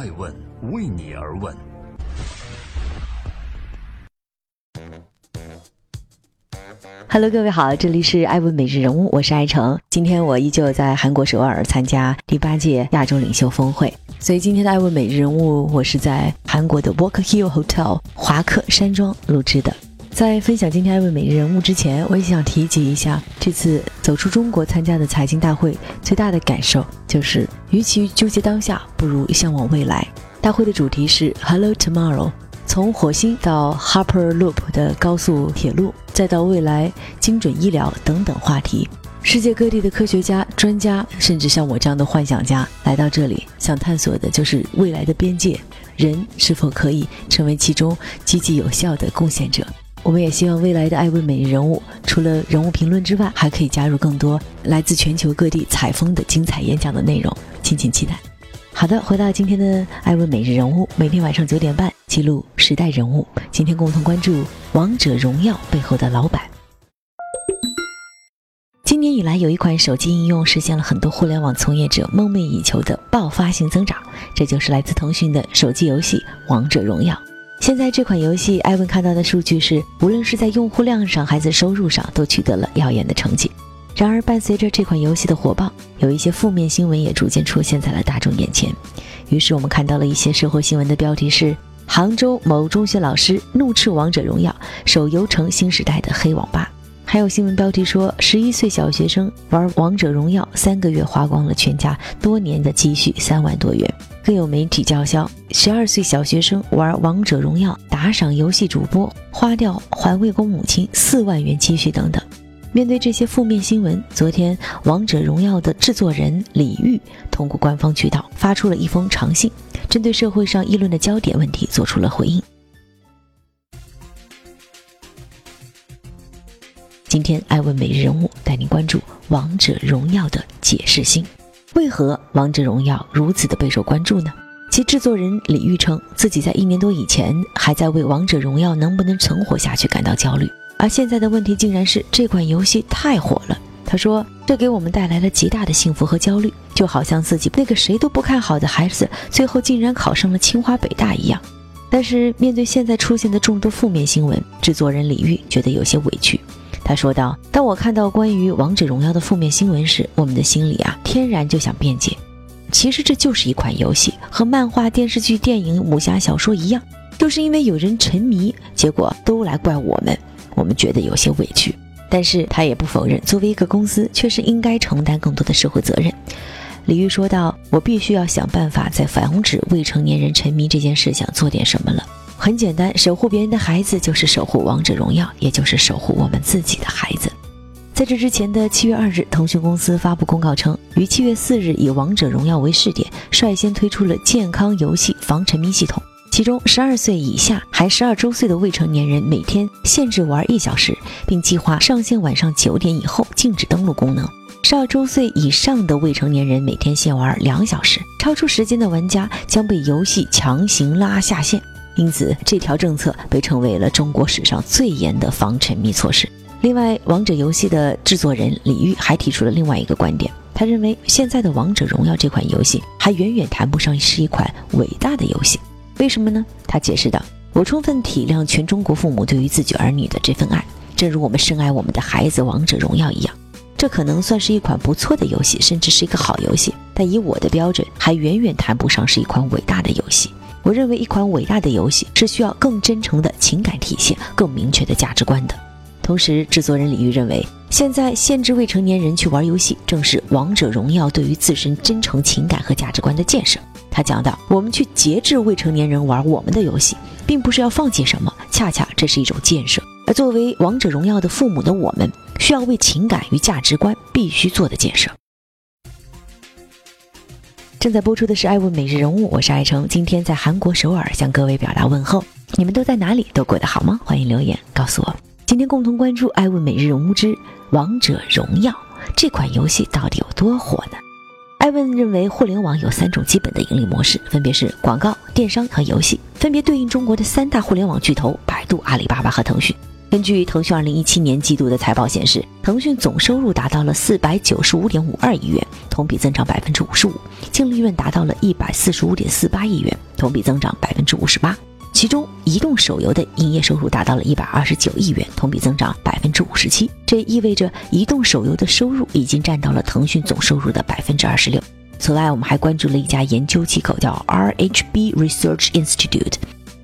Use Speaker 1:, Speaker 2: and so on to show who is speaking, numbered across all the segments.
Speaker 1: 爱问为你而问。
Speaker 2: Hello，各位好，这里是爱问每日人物，我是爱成。今天我依旧在韩国首尔参加第八届亚洲领袖峰会，所以今天的爱问每日人物，我是在韩国的 Walk Hill Hotel 华克山庄录制的。在分享今天艾问每日人物之前，我也想提及一下，这次走出中国参加的财经大会，最大的感受就是，与其纠结当下，不如向往未来。大会的主题是 Hello Tomorrow。从火星到 Harper Loop 的高速铁路，再到未来精准医疗等等话题，世界各地的科学家、专家，甚至像我这样的幻想家来到这里，想探索的就是未来的边界，人是否可以成为其中积极有效的贡献者？我们也希望未来的爱问每日人物，除了人物评论之外，还可以加入更多来自全球各地采风的精彩演讲的内容，敬请期待。好的，回到今天的爱问每日人物，每天晚上九点半记录时代人物。今天共同关注《王者荣耀》背后的老板。今年以来，有一款手机应用实现了很多互联网从业者梦寐以求的爆发性增长，这就是来自腾讯的手机游戏《王者荣耀》。现在这款游戏，艾文看到的数据是，无论是在用户量上还是收入上，都取得了耀眼的成绩。然而，伴随着这款游戏的火爆，有一些负面新闻也逐渐出现在了大众眼前。于是，我们看到了一些社会新闻的标题是：杭州某中学老师怒斥王者荣耀手游成新时代的黑网吧。还有新闻标题说，十一岁小学生玩王者荣耀三个月花光了全家多年的积蓄三万多元。更有媒体叫嚣，十二岁小学生玩王者荣耀打赏游戏主播，花掉环卫工母亲四万元积蓄等等。面对这些负面新闻，昨天《王者荣耀》的制作人李玉通过官方渠道发出了一封长信，针对社会上议论的焦点问题做出了回应。今天，爱问每日人物带您关注《王者荣耀》的解释信。为何《王者荣耀》如此的备受关注呢？其制作人李玉称，自己在一年多以前还在为《王者荣耀》能不能存活下去感到焦虑。而现在的问题竟然是这款游戏太火了。他说：“这给我们带来了极大的幸福和焦虑，就好像自己那个谁都不看好的孩子，最后竟然考上了清华北大一样。”但是面对现在出现的众多负面新闻，制作人李玉觉得有些委屈。他说道：“当我看到关于《王者荣耀》的负面新闻时，我们的心里啊，天然就想辩解。其实这就是一款游戏，和漫画、电视剧、电影、武侠小说一样，就是因为有人沉迷，结果都来怪我们。”我们觉得有些委屈，但是他也不否认，作为一个公司，确实应该承担更多的社会责任。李玉说道：“我必须要想办法在防止未成年人沉迷这件事上做点什么了。很简单，守护别人的孩子就是守护王者荣耀，也就是守护我们自己的孩子。”在这之前的七月二日，腾讯公司发布公告称，于七月四日以王者荣耀为试点，率先推出了健康游戏防沉迷系统。其中，十二岁以下还十二周岁的未成年人每天限制玩一小时，并计划上线晚上九点以后禁止登录功能；十二周岁以上的未成年人每天限玩两小时，超出时间的玩家将被游戏强行拉下线。因此，这条政策被称为了中国史上最严的防沉迷措施。另外，王者游戏的制作人李玉还提出了另外一个观点，他认为现在的《王者荣耀》这款游戏还远远谈不上是一款伟大的游戏。为什么呢？他解释道：“我充分体谅全中国父母对于自己儿女的这份爱，正如我们深爱我们的孩子《王者荣耀》一样。这可能算是一款不错的游戏，甚至是一个好游戏，但以我的标准，还远远谈不上是一款伟大的游戏。我认为，一款伟大的游戏是需要更真诚的情感体现、更明确的价值观的。同时，制作人李玉认为，现在限制未成年人去玩游戏，正是《王者荣耀》对于自身真诚情感和价值观的建设。”他讲到，我们去节制未成年人玩我们的游戏，并不是要放弃什么，恰恰这是一种建设。而作为王者荣耀的父母的我们，需要为情感与价值观必须做的建设。正在播出的是《爱问每日人物》，我是爱成，今天在韩国首尔向各位表达问候。你们都在哪里？都过得好吗？欢迎留言告诉我。今天共同关注《爱问每日人物之王者荣耀》这款游戏到底有多火呢？艾问认为，互联网有三种基本的盈利模式，分别是广告、电商和游戏，分别对应中国的三大互联网巨头：百度、阿里巴巴和腾讯。根据腾讯二零一七年季度的财报显示，腾讯总收入达到了四百九十五点五二亿元，同比增长百分之五十五；净利润达到了一百四十五点四八亿元，同比增长百分之五十八。其中，移动手游的营业收入达到了一百二十九亿元，同比增长百分之五十七。这意味着，移动手游的收入已经占到了腾讯总收入的百分之二十六。此外，我们还关注了一家研究机构，叫 RHB Research Institute。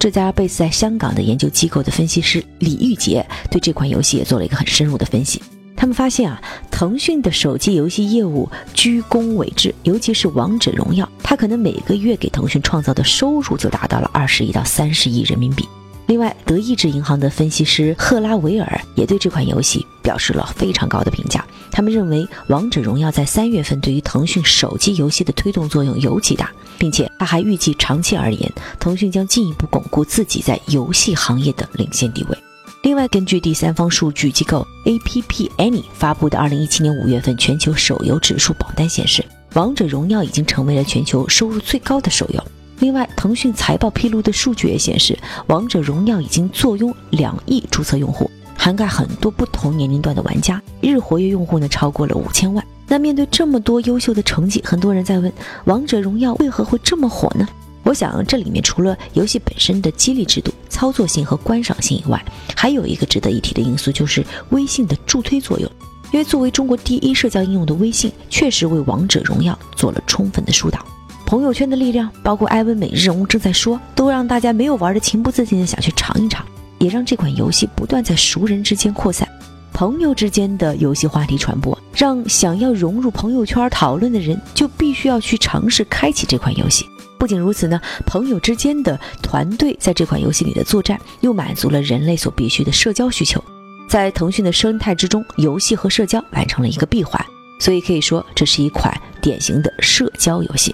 Speaker 2: 这家贝斯在香港的研究机构的分析师李玉杰对这款游戏也做了一个很深入的分析。他们发现啊，腾讯的手机游戏业务居功伟至，尤其是《王者荣耀》，它可能每个月给腾讯创造的收入就达到了二十亿到三十亿人民币。另外，德意志银行的分析师赫拉维尔也对这款游戏表示了非常高的评价。他们认为，《王者荣耀》在三月份对于腾讯手机游戏的推动作用尤其大，并且他还预计长期而言，腾讯将进一步巩固自己在游戏行业的领先地位。另外，根据第三方数据机构 A P P Any 发布的二零一七年五月份全球手游指数榜单显示，《王者荣耀》已经成为了全球收入最高的手游。另外，腾讯财报披露的数据也显示，《王者荣耀》已经坐拥两亿注册用户，涵盖很多不同年龄段的玩家，日活跃用户呢超过了五千万。那面对这么多优秀的成绩，很多人在问，《王者荣耀》为何会这么火呢？我想，这里面除了游戏本身的激励制度、操作性和观赏性以外，还有一个值得一提的因素，就是微信的助推作用。因为作为中国第一社交应用的微信，确实为《王者荣耀》做了充分的疏导。朋友圈的力量，包括艾文每日人物正在说，都让大家没有玩的情不自禁的想去尝一尝，也让这款游戏不断在熟人之间扩散，朋友之间的游戏话题传播，让想要融入朋友圈讨论的人就必须要去尝试开启这款游戏。不仅如此呢，朋友之间的团队在这款游戏里的作战，又满足了人类所必须的社交需求，在腾讯的生态之中，游戏和社交完成了一个闭环，所以可以说这是一款典型的社交游戏。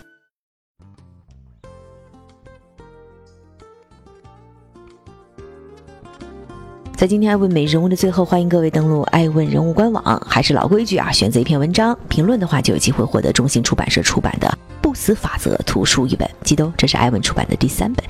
Speaker 2: 在今天爱问美人物的最后，欢迎各位登录爱问人物官网。还是老规矩啊，选择一篇文章评论的话，就有机会获得中信出版社出版的《不死法则》图书一本。记得哦，这是爱问出版的第三本。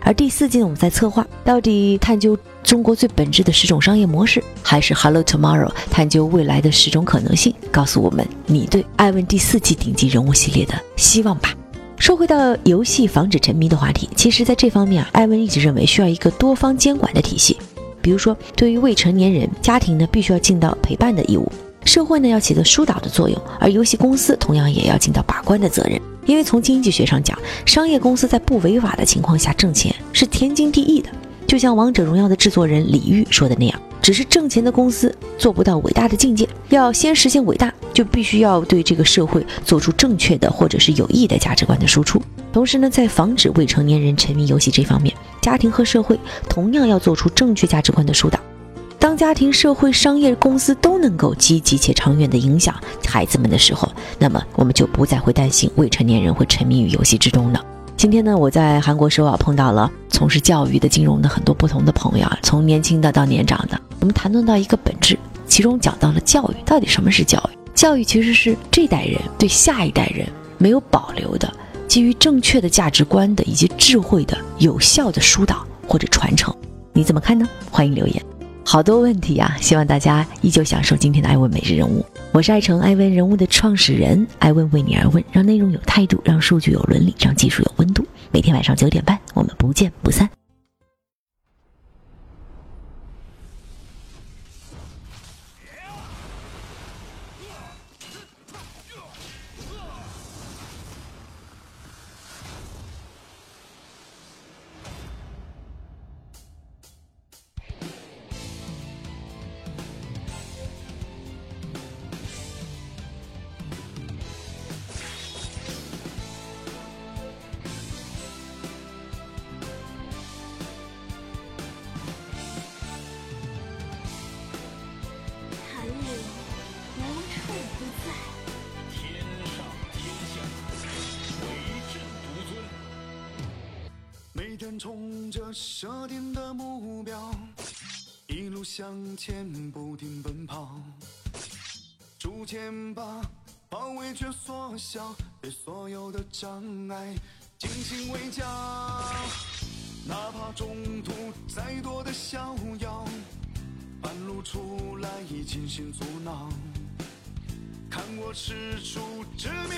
Speaker 2: 而第四季呢，我们在策划到底探究中国最本质的十种商业模式，还是 Hello Tomorrow 探究未来的十种可能性？告诉我们你对爱问第四季顶级人物系列的希望吧。说回到游戏防止沉迷的话题，其实在这方面啊，艾文一直认为需要一个多方监管的体系。比如说，对于未成年人，家庭呢必须要尽到陪伴的义务，社会呢要起到疏导的作用，而游戏公司同样也要尽到把关的责任。因为从经济学上讲，商业公司在不违法的情况下挣钱是天经地义的。就像《王者荣耀》的制作人李玉说的那样，只是挣钱的公司做不到伟大的境界，要先实现伟大，就必须要对这个社会做出正确的或者是有益的价值观的输出。同时呢，在防止未成年人沉迷游戏这方面，家庭和社会同样要做出正确价值观的疏导。当家庭、社会、商业公司都能够积极且长远地影响孩子们的时候，那么我们就不再会担心未成年人会沉迷于游戏之中了。今天呢，我在韩国首尔碰到了从事教育的、金融的很多不同的朋友啊，从年轻的到年长的，我们谈论到一个本质，其中讲到了教育到底什么是教育？教育其实是这代人对下一代人没有保留的。基于正确的价值观的以及智慧的有效的疏导或者传承，你怎么看呢？欢迎留言。好多问题啊，希望大家依旧享受今天的爱问每日人物。我是爱成爱问人物的创始人，爱问为你而问，让内容有态度，让数据有伦理，让技术有温度。每天晚上九点半，我们不见不散。
Speaker 3: 冲着设定的目标，一路向前不停奔跑，逐渐把包围圈缩小，对所有的障碍进行围剿。哪怕中途再多的逍遥，半路出来惊心阻挠，看我使出致命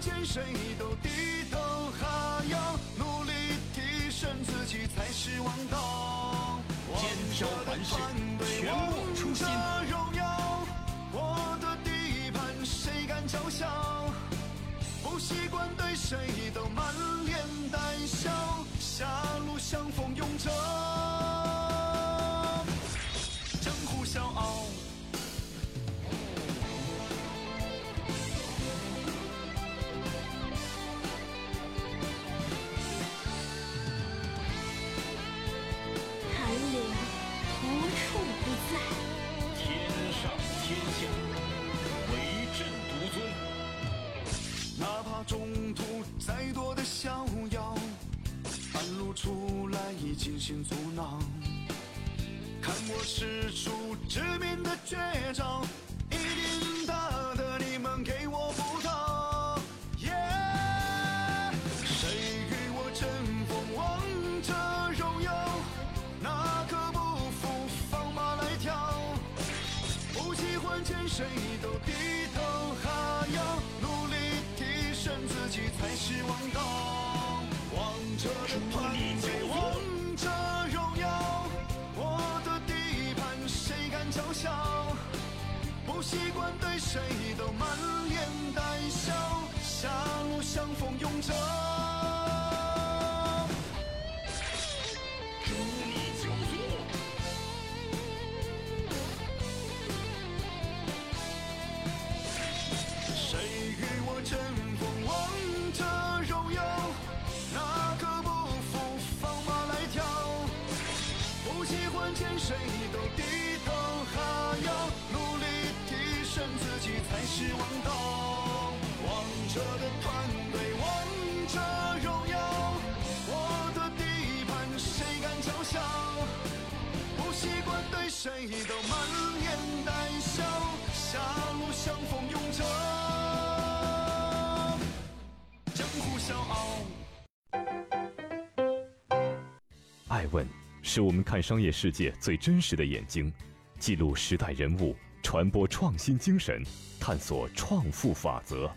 Speaker 3: 见谁都低头哈腰，努力提升自己才是王道。
Speaker 1: 尖挑环视全部出新
Speaker 3: 王者荣耀，我的地盘谁敢嘲笑？不习惯对谁都满脸带笑，狭路相逢勇者，精心阻挠，看我使出致命的绝招，勇者。
Speaker 1: 诛你九族！
Speaker 3: 谁与我争锋王者荣耀？哪个不服放马来挑？不喜欢见谁都低头哈腰，努力提升自己才是王道。王者的不习惯对谁都满脸带笑，狭路相逢勇者，江湖笑傲。
Speaker 4: 爱问是我们看商业世界最真实的眼睛，记录时代人物，传播创新精神，探索创富法则。